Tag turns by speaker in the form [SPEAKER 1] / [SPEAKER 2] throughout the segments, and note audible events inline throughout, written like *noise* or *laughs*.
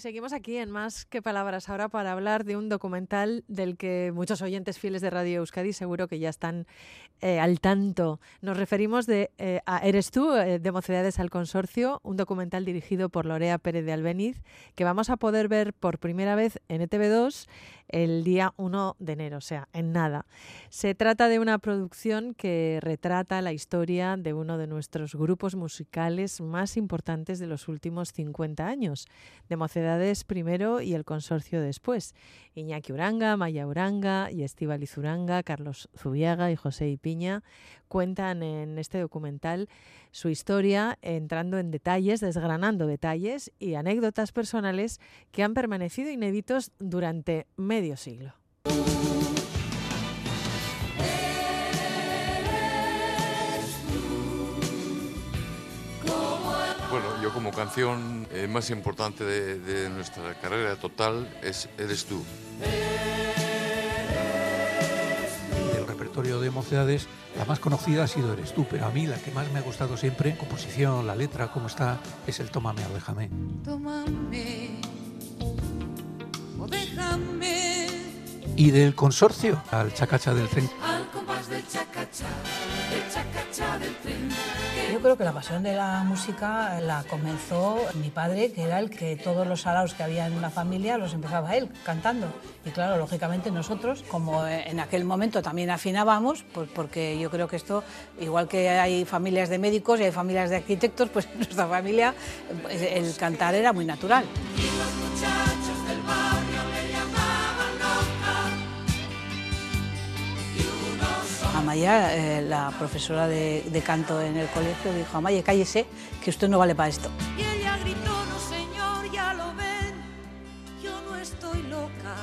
[SPEAKER 1] Seguimos aquí en Más que Palabras ahora para hablar de un documental del que muchos oyentes fieles de Radio Euskadi seguro que ya están eh, al tanto. Nos referimos de, eh, a Eres tú, eh, de Mocedades al Consorcio, un documental dirigido por Lorea Pérez de Albeniz, que vamos a poder ver por primera vez en ETV2 el día 1 de enero, o sea, en nada. Se trata de una producción que retrata la historia de uno de nuestros grupos musicales más importantes de los últimos 50 años, de Mocedades primero y el Consorcio después. Iñaki Uranga, Maya Uranga y Estíbaliz Uranga, Carlos Zubiaga y José Ipiña cuentan en este documental su historia entrando en detalles, desgranando detalles y anécdotas personales que han permanecido inéditos durante medio siglo.
[SPEAKER 2] Bueno, yo como canción eh, más importante de, de nuestra carrera total es Eres tú.
[SPEAKER 3] Repertorio de Mocedades, la más conocida ha sido Eres tú, pero a mí la que más me ha gustado siempre, composición, la letra, cómo está, es el Tómame o déjame.
[SPEAKER 4] Tómame o déjame
[SPEAKER 3] Y del consorcio al Chacacha del Tren.
[SPEAKER 4] al compás del chacacha, del chacacha del tren.
[SPEAKER 5] Yo creo que la pasión de la música la comenzó mi padre, que era el que todos los saraos que había en la familia los empezaba él cantando. Y claro, lógicamente nosotros, como en aquel momento también afinábamos, pues porque yo creo que esto, igual que hay familias de médicos y hay familias de arquitectos, pues en *laughs* nuestra familia pues, el cantar era muy natural. Amaya, eh, la profesora de, de canto en el colegio, dijo, Amaya, cállese, que usted no vale para esto.
[SPEAKER 4] Y ella gritó, no señor, ya lo ven, yo no estoy loca.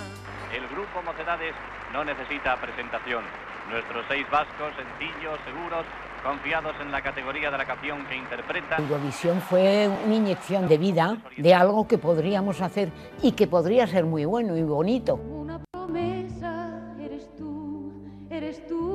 [SPEAKER 6] El grupo Mocedades no necesita presentación. Nuestros seis vascos, sencillos, seguros, confiados en la categoría de la canción que interpretan.
[SPEAKER 7] Eurovisión fue una inyección de vida de algo que podríamos hacer y que podría ser muy bueno y bonito.
[SPEAKER 4] Una promesa eres tú, eres tú,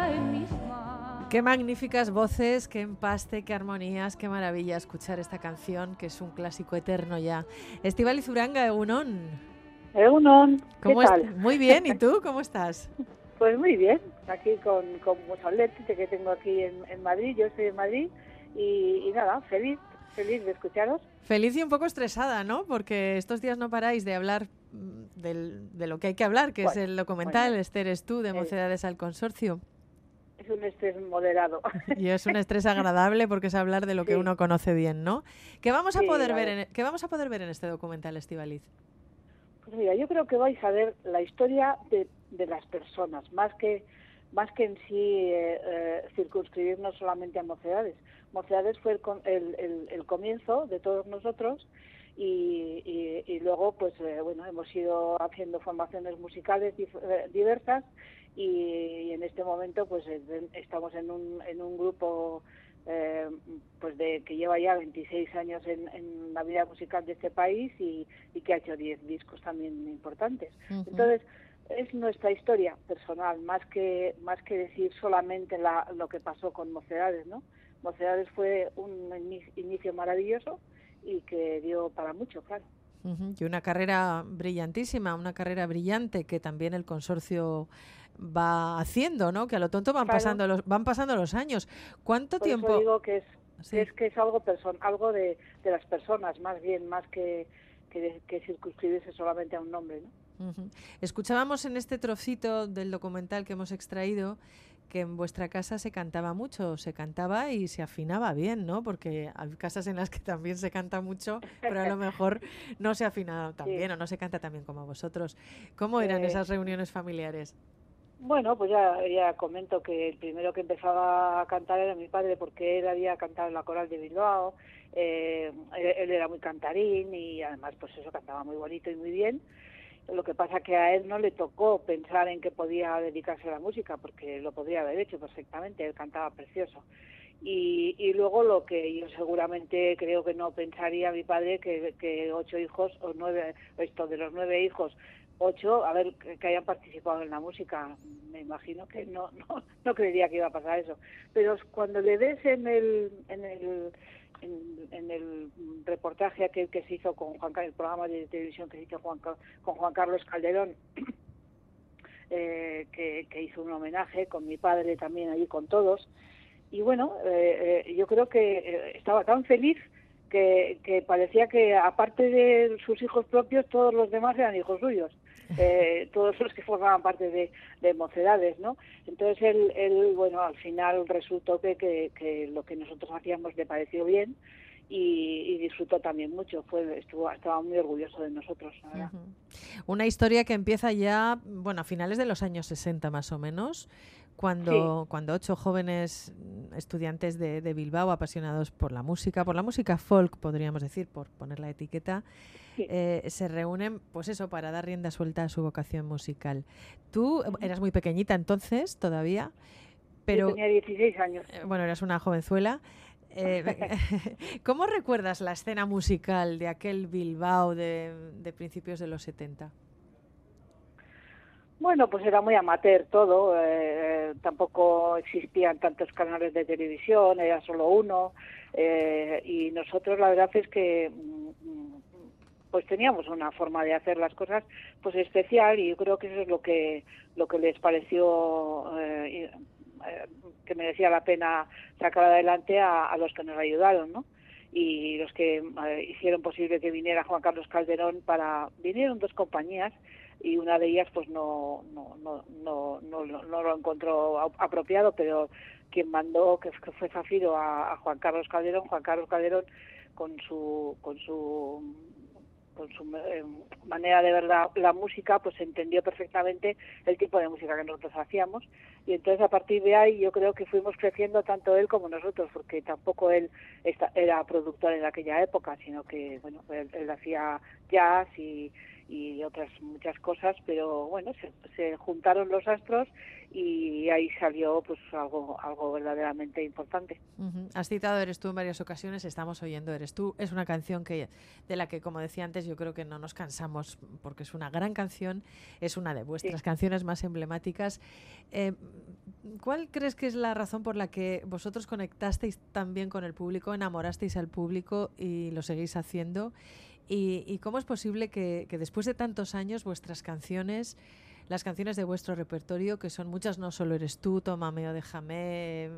[SPEAKER 1] Qué magníficas voces, qué empaste, qué armonías, qué maravilla escuchar esta canción, que es un clásico eterno ya. Estivali Zuranga, Egunon.
[SPEAKER 8] Egunon, ¿qué
[SPEAKER 1] ¿Cómo est-
[SPEAKER 8] tal?
[SPEAKER 1] Muy bien, ¿y tú cómo estás? *laughs*
[SPEAKER 8] Pues muy bien, aquí con, con que tengo aquí en, en Madrid, yo estoy en Madrid, y, y nada, feliz, feliz de escucharos.
[SPEAKER 1] Feliz y un poco estresada, ¿no? Porque estos días no paráis de hablar mm, del- de lo que hay que hablar, que es el documental
[SPEAKER 8] bueno.
[SPEAKER 1] Este eres tú, de. Mocedades al Consorcio.
[SPEAKER 8] Es un estrés moderado. *laughs*
[SPEAKER 1] Y es un *laughs* estrés agradable porque es hablar de lo que
[SPEAKER 8] Sí.
[SPEAKER 1] uno conoce bien, ¿no? ¿Qué vamos a
[SPEAKER 8] Sí,
[SPEAKER 1] poder ver en, ¿qué vamos a poder ver en este documental, Estivaliz?
[SPEAKER 8] Pues mira, yo creo que vais a ver la historia de, de las personas, más que más que en sí eh, eh, circunscribirnos solamente a Mocedades. Mocedades fue el, el, el- el comienzo de todos nosotros y, y- y luego, pues eh, bueno, hemos ido haciendo formaciones musicales eh, diversas y, y en este momento, pues estamos en un, en un grupo eh, pues de que lleva ya 26 años en, en la vida musical de este país y, y que ha hecho 10 discos también importantes. Entonces, es nuestra historia personal, más que más que decir solamente la- lo que pasó con Mocedades, ¿no? Mocedades fue un ini- inicio maravilloso y que dio para mucho, claro.
[SPEAKER 1] Y una carrera brillantísima, una carrera brillante que también el consorcio va haciendo, ¿no? Que a lo tonto van
[SPEAKER 8] Claro.
[SPEAKER 1] pasando los van pasando los años. ¿Cuánto
[SPEAKER 8] Por
[SPEAKER 1] tiempo?
[SPEAKER 8] eso digo que es
[SPEAKER 1] Sí.
[SPEAKER 8] es que es algo person algo de, de las personas, más bien, más que, que, que circunscribirse solamente a un nombre, ¿no?
[SPEAKER 1] Escuchábamos en este trocito del documental que hemos extraído que en vuestra casa se cantaba mucho, se cantaba y se afinaba bien, ¿no? Porque hay casas en las que también se canta mucho, pero a lo mejor no se afina tan
[SPEAKER 8] Sí.
[SPEAKER 1] bien o no se canta tan bien como vosotros. ¿Cómo eran
[SPEAKER 8] Eh,
[SPEAKER 1] esas reuniones familiares?
[SPEAKER 8] Bueno, pues ya, ya comento que el primero que empezaba a cantar era mi padre porque él había cantado en la coral de Bilbao, eh, él, era muy cantarín y además pues eso cantaba muy bonito y muy bien Lo que pasa que a él no le tocó pensar en que podía dedicarse a la música, porque lo podría haber hecho perfectamente, él cantaba precioso. Y, y luego lo que yo seguramente creo que no pensaría mi padre que, que ocho hijos o nueve, esto de los nueve hijos, ocho, a ver, que, hayan participado en la música. Me imagino que no, *laughs* no, no creería que iba a pasar eso. Pero cuando le ves en el, en el, en, en el reportaje aquel que se hizo con Juan el programa de televisión que se hizo con Juan Carlos Calderón, *coughs* eh, que, que hizo un homenaje con mi padre también allí con todos. Y bueno, eh, eh, yo creo que estaba tan feliz que, que parecía que aparte de sus hijos propios, todos los demás eran hijos suyos. Eh, todos los que formaban parte de, de mocedades, ¿no? Entonces él, él, bueno, al final resultó que, que, que lo que nosotros hacíamos le pareció bien y, y disfrutó también mucho, fue, estuvo, estaba muy orgulloso de nosotros, la verdad.
[SPEAKER 1] Ujú. Una historia que empieza ya, bueno, a finales de los años 60 más o menos, cuando, cuando ocho jóvenes estudiantes de, de Bilbao, apasionados por la música, por la música folk, podríamos decir, por poner la etiqueta,
[SPEAKER 8] Sí.
[SPEAKER 1] eh, se reúnen, pues eso, para dar rienda suelta a su vocación musical. Tú eras muy pequeñita entonces, todavía, pero...
[SPEAKER 8] Yo tenía 16 años.
[SPEAKER 1] Eh, Bueno, eras una jovenzuela. Eh, *laughs* *laughs* ¿Cómo recuerdas la escena musical de aquel Bilbao de, de principios de los 70?
[SPEAKER 8] Bueno, pues era muy amateur todo, eh, tampoco existían tantos canales de televisión, era solo uno, eh, y nosotros la verdad es que mm, pues teníamos una forma de hacer las cosas pues especial y yo creo que eso es lo que lo que les pareció eh, eh, que merecía la pena sacar adelante a, a los que nos ayudaron, ¿no? y los que eh, hicieron posible que viniera Juan Carlos Calderón para vinieron dos compañías y una de ellas pues no no no no no, no- lo encontró apropiado pero quien mandó que fue Zafiro a, a Juan Carlos Calderón Juan Carlos Calderón con su con su con su eh, manera de ver la, la música pues entendió perfectamente el tipo de música que nosotros hacíamos. Y entonces a partir de ahí yo creo que fuimos creciendo tanto él como nosotros porque tampoco él era productor en aquella época sino que bueno él hacía jazz y, y otras muchas cosas pero bueno se, se juntaron los astros y ahí salió pues algo algo verdaderamente importante
[SPEAKER 1] Ujú. Has citado Eres tú en varias ocasiones, estamos oyendo Eres tú. Es una canción que de la que, como decía antes, yo creo que no nos cansamos porque es una gran canción, es una de vuestras
[SPEAKER 8] Sí.
[SPEAKER 1] canciones más emblemáticas. Eh, ¿Cuál crees que es la razón por la que vosotros conectasteis tan bien con el público, enamorasteis al público y lo seguís haciendo? ¿Y, y cómo es posible que, que después de tantos años vuestras canciones, las canciones de vuestro repertorio, que son muchas, no solo eres tú, Tómame o déjame,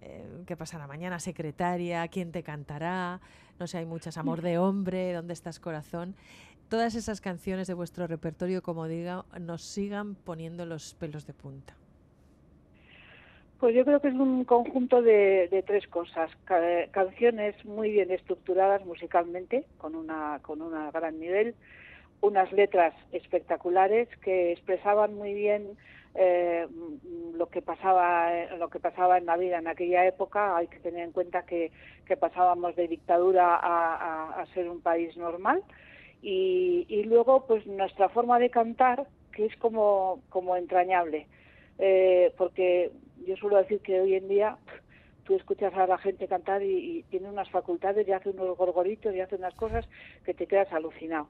[SPEAKER 1] eh, ¿Qué pasará mañana? Secretaria, ¿quién te cantará? No sé, hay muchas. Amor de hombre, ¿dónde estás corazón? Todas esas canciones de vuestro repertorio, como diga, nos sigan poniendo los pelos de punta.
[SPEAKER 8] Pues yo creo que es un conjunto de, tres cosas. Ca- canciones muy bien estructuradas musicalmente, con una con un gran nivel, unas letras espectaculares que expresaban muy bien eh, lo que pasaba lo que pasaba en la vida en aquella época. Hay que tener en cuenta que, pasábamos de dictadura a ser un país normal y, y luego pues nuestra forma de cantar que es como como entrañable eh, porque yo suelo decir que hoy en día tú escuchas a la gente cantar y, y tiene unas facultades y hace unos gorgoritos y hace unas cosas que te quedas alucinado.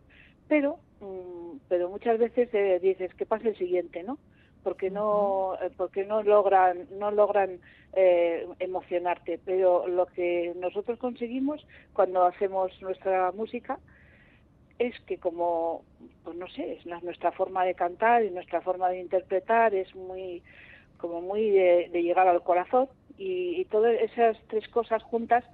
[SPEAKER 8] Pero, mm, pero muchas veces eh, dices que pase el siguiente, ¿no? Porque no, eh, porque no logran, no logran eh, emocionarte. Pero lo que nosotros conseguimos cuando hacemos nuestra música es que como, pues no sé, es nuestra forma de cantar y nuestra forma de interpretar es muy, como muy de, de llegar al corazón y, y todas esas tres cosas juntas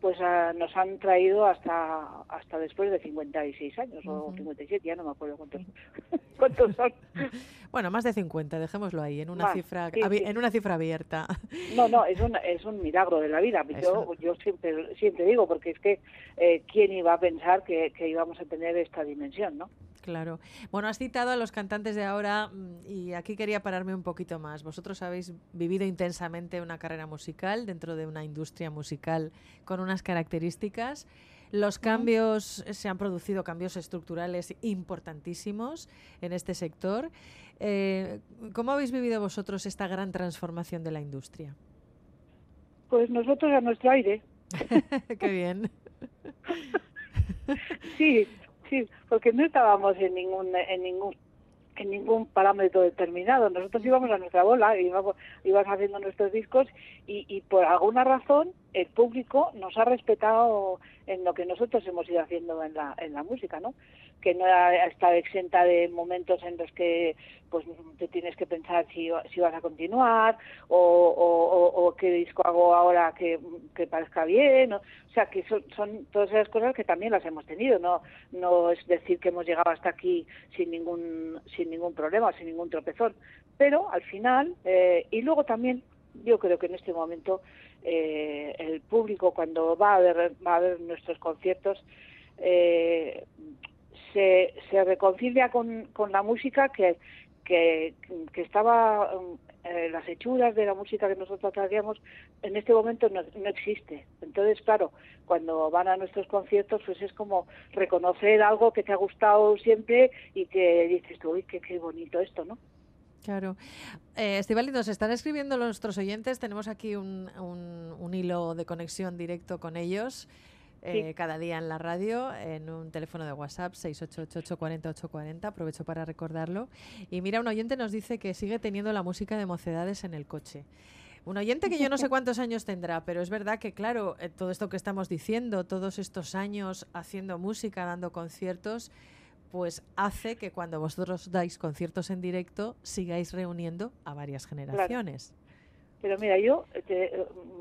[SPEAKER 8] pues ah, nos han traído hasta hasta después de 56 años o
[SPEAKER 1] Ujú.
[SPEAKER 8] 57, ya no me acuerdo cuántos, *laughs* cuántos son. *laughs*
[SPEAKER 1] Bueno, más de 50, dejémoslo ahí, en una,
[SPEAKER 8] Más,
[SPEAKER 1] cifra,
[SPEAKER 8] sí,
[SPEAKER 1] abi-
[SPEAKER 8] sí.
[SPEAKER 1] en una cifra abierta.
[SPEAKER 8] No, no, es un, es un milagro de la vida. Yo, yo siempre, siempre digo, porque es que eh, quién iba a pensar que, que íbamos a tener esta dimensión, ¿no?
[SPEAKER 1] Claro. Bueno, has citado a los cantantes de ahora mm, y aquí quería pararme un poquito más. Vosotros habéis vivido intensamente una carrera musical dentro de una industria musical con unas características. Los cambios, se han producido cambios estructurales importantísimos en este sector. Eh, ¿Cómo habéis vivido vosotros esta gran transformación de la industria?
[SPEAKER 8] Pues nosotros a nuestro aire. *laughs*
[SPEAKER 1] Qué bien.
[SPEAKER 8] sí, porque no estábamos en ningún, en ningún en ningún parámetro determinado. Nosotros íbamos a nuestra bola, íbamos, íbamos haciendo nuestros discos y, y por alguna razón el público nos ha respetado en lo que nosotros hemos ido haciendo en la, en la música, ¿no? Que no ha estado exenta de momentos en los que pues te tienes que pensar si, si vas a continuar o, qué disco hago ahora que, que parezca bien. O, o sea, que son, son, todas esas cosas que también las hemos tenido. No, no es decir que hemos llegado hasta aquí sin ningún, sin ningún problema, sin ningún tropezón. Pero al final, eh, y luego también yo creo que en este momento eh, el público cuando va a ver, va a ver nuestros conciertos eh, se, se reconcilia con, con la música que, que, estaba eh, las hechuras de la música que nosotros hacíamos en este momento no, no, existe. Entonces, claro, cuando van a nuestros conciertos, pues es como reconocer algo que te ha gustado siempre y que dices uy, qué, qué bonito esto, ¿no?
[SPEAKER 1] Claro. Eh, nos están escribiendo nuestros oyentes. Tenemos aquí un, un, un hilo de conexión directo con ellos. Eh, sí. cada día en la radio, en un teléfono de WhatsApp 688-840-840, aprovecho para recordarlo. Y mira, un oyente nos dice que sigue teniendo la música de mocedades en el coche. Un oyente que yo no sé *laughs* cuántos años tendrá, pero es verdad que, claro, eh, todo esto que estamos diciendo, todos estos años haciendo música, dando conciertos, pues hace que cuando vosotros dais conciertos en directo sigáis reuniendo a varias generaciones.
[SPEAKER 8] Claro. Pero mira, yo te,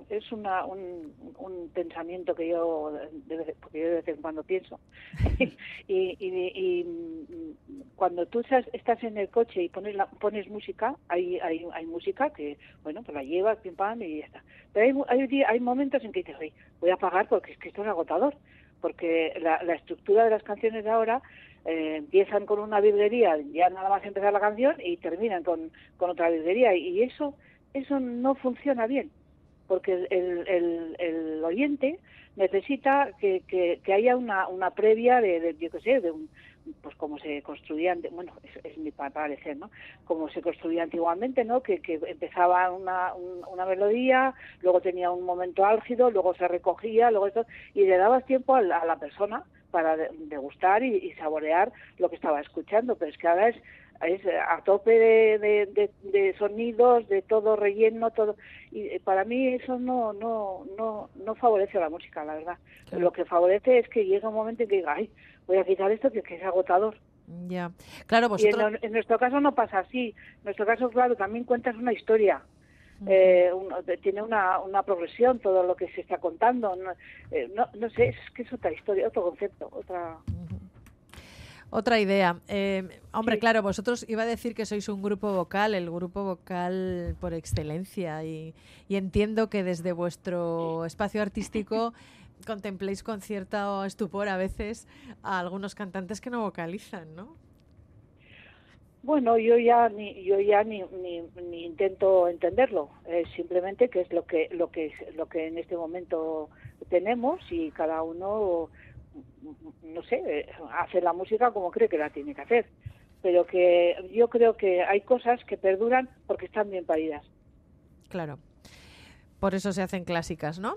[SPEAKER 8] es una, un, un, pensamiento que yo de porque yo de vez en cuando pienso. *laughs* y, y, y, cuando tú estás, estás en el coche y pones la, pones música, hay, hay, hay música que, bueno, pues la llevas, pim pam y ya está. Pero hay, hay, hay momentos en que dices, oye, voy a pagar porque es que esto es agotador. Porque la, la estructura de las canciones de ahora eh, empiezan con una virguería, ya nada más empezar la canción, y terminan con, otra virguería. Y eso eso no funciona bien, porque el, el, el, oyente necesita que, que, haya una, una previa de, de yo qué sé, de un, pues como se construían, bueno, es, es mi parecer, ¿no? Como se construía antiguamente, ¿no? Que, que empezaba una, un, una melodía, luego tenía un momento álgido, luego se recogía, luego esto, y le dabas tiempo a a la persona para degustar y, y saborear lo que estaba escuchando, pero es que ahora es es a tope de, de, de, de, sonidos, de todo relleno, todo y para mí eso no no no no favorece a la música, la verdad. Claro. Lo que favorece es que llega un momento en que diga, ay, voy a quitar esto que, que es agotador.
[SPEAKER 1] Ya, claro, vosotros...
[SPEAKER 8] Y en, en, nuestro caso no pasa así. En nuestro caso, claro, también cuentas una historia. Eh, un, tiene una, una progresión todo lo que se está contando. No, eh, no, no sé, es que es otra historia, otro concepto, otra.
[SPEAKER 1] Otra idea. Eh, hombre, sí. claro, vosotros iba a decir que sois un grupo vocal, el grupo vocal por excelencia, y, y entiendo que desde vuestro espacio artístico *laughs* contempléis con cierto estupor a veces a algunos cantantes que no vocalizan, ¿no?
[SPEAKER 8] Bueno, yo ya ni yo ya ni, ni, ni intento entenderlo, eh, simplemente que es lo que lo que lo que en este momento tenemos y cada uno no sé, hace la música como cree que la tiene que hacer. Pero que yo creo que hay cosas que perduran porque están bien paridas.
[SPEAKER 1] Claro. Por eso se hacen clásicas, ¿no?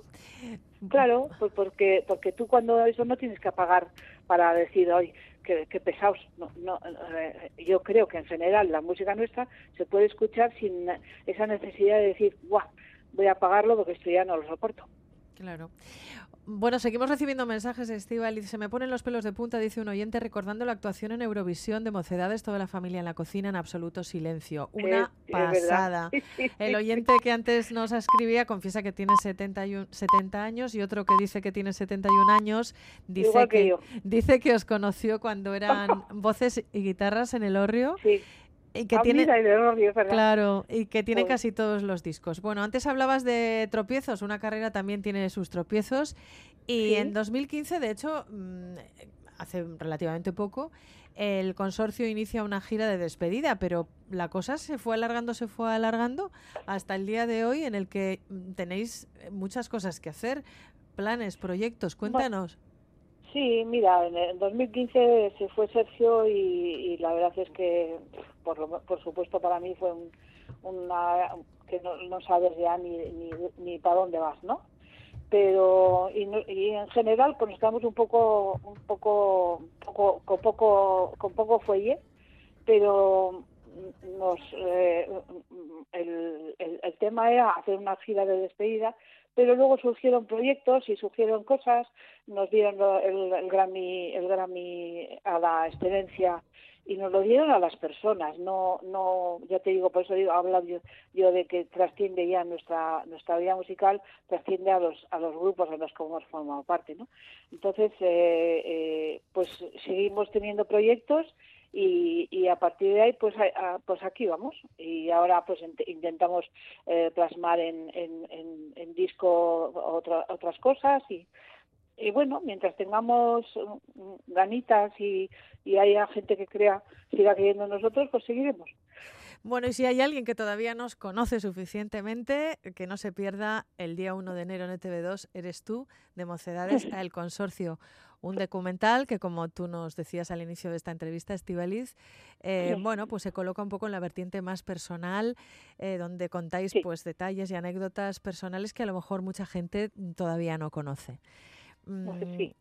[SPEAKER 8] Claro, pues porque porque tú cuando eso no tienes que apagar para decir, hoy qué pesados. No, no, eh, yo creo que en general la música nuestra se puede escuchar sin esa necesidad de decir, guau, voy a apagarlo porque esto ya no lo soporto.
[SPEAKER 1] Claro. Bueno, seguimos recibiendo mensajes, Estival, y se me ponen los pelos de punta, dice un oyente, recordando la actuación en Eurovisión de Mocedades, toda la familia en la cocina en absoluto silencio. Una
[SPEAKER 8] es,
[SPEAKER 1] pasada.
[SPEAKER 8] Es *laughs*
[SPEAKER 1] El oyente que antes nos escribía confiesa que tiene 71, 70 años y otro que dice que tiene 71 años dice
[SPEAKER 8] que,
[SPEAKER 1] que dice que os conoció cuando eran voces y guitarras en el Orrio.
[SPEAKER 8] Sí
[SPEAKER 1] y que
[SPEAKER 8] ah,
[SPEAKER 1] tiene claro y que tiene casi todos los discos. Bueno antes hablabas de tropiezos una carrera también tiene sus tropiezos. Y ¿Sí? en 2015 de hecho mm, hace relativamente poco el consorcio inicia una gira de despedida pero la cosa se fue alargando se fue alargando hasta el día de hoy en el que mm, tenéis muchas cosas que hacer planes proyectos. Cuéntanos.
[SPEAKER 8] Sí, mira, en el 2015 se fue Sergio y, la verdad es que, por, por supuesto, para mí fue una que no, sabes ya ni, ni, ni para dónde vas, ¿no? Pero y, en general pues estamos un poco un poco, poco con poco con poco fuelle, pero nos eh, el, el tema era hacer una gira de despedida pero luego surgieron proyectos y surgieron cosas, nos dieron el, el, Grammy, el Grammy a la excelencia y nos lo dieron a las personas, no, no, ya te digo, por eso digo, hablo yo, de que trasciende ya nuestra, nuestra vida musical, trasciende a los, a los grupos en los que hemos formado parte, ¿no? Entonces, eh, eh, pues seguimos teniendo proyectos y, a partir de ahí pues pues aquí vamos y ahora pues intentamos eh, plasmar en, en, en, disco otras cosas y, y bueno mientras tengamos ganitas y, y haya gente que crea siga creyendo en nosotros pues seguiremos.
[SPEAKER 1] Bueno, y si hay alguien que todavía nos conoce suficientemente, que no se pierda el día 1 de enero en ETV2, eres tú, de Mocedades a *laughs* El Consorcio. Un documental que, como tú nos decías al inicio de esta entrevista, Estivaliz, eh, bueno, pues se coloca un poco en la vertiente más personal, eh, donde contáis pues detalles y anécdotas personales que a lo mejor mucha gente todavía no conoce. Mm,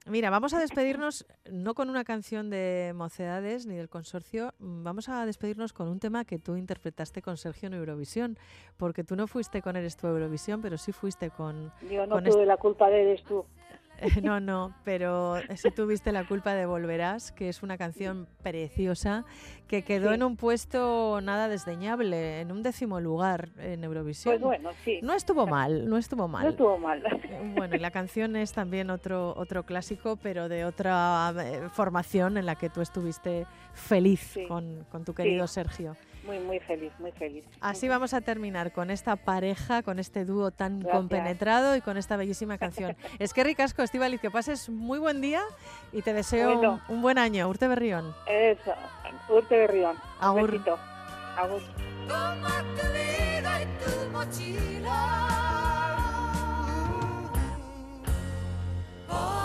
[SPEAKER 1] mira, vamos a despedirnos no con una canción de Mocedades ni del consorcio, mm, vamos a despedirnos con un tema que tú interpretaste con Sergio en Eurovisión, porque tú no fuiste con Eres tú Eurovisión, pero sí fuiste con...
[SPEAKER 8] Yo no tuve la culpa de Eres tú. *laughs*
[SPEAKER 1] No, no, pero si tuviste la culpa de Volverás, que es una canción preciosa, que quedó en un puesto nada desdeñable, en un décimo lugar en Eurovisión.
[SPEAKER 8] Pues bueno, sí.
[SPEAKER 1] No estuvo mal, no estuvo mal.
[SPEAKER 8] No estuvo mal.
[SPEAKER 1] Bueno, y la canción es también otro, otro clásico, pero de otra eh, formación en la que tú estuviste feliz con, con, tu querido Sergio.
[SPEAKER 8] Muy, muy feliz, muy feliz.
[SPEAKER 1] Así vamos a terminar con esta pareja, con este dúo tan compenetrado y con esta bellísima canción. *laughs* es que ricasco, Estivaliz, que pases muy buen día y te deseo un, buen año. Urte Berrión.
[SPEAKER 8] Eso, Urte Berrión.
[SPEAKER 1] Agur.
[SPEAKER 8] Un Agur.
[SPEAKER 4] para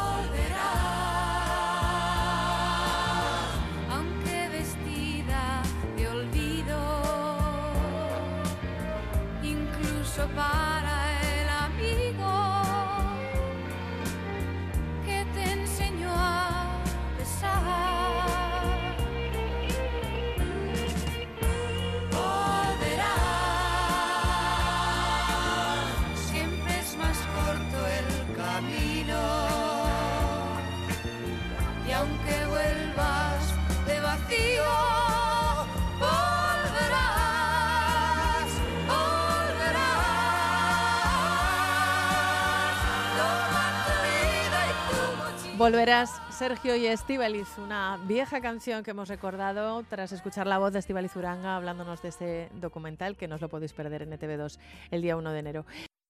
[SPEAKER 1] Volverás, Sergio y Estivaliz, una vieja canción que hemos recordado tras escuchar la voz de Estivaliz Uranga hablándonos de este documental que no os lo podéis perder en ETV2 el día 1 de enero.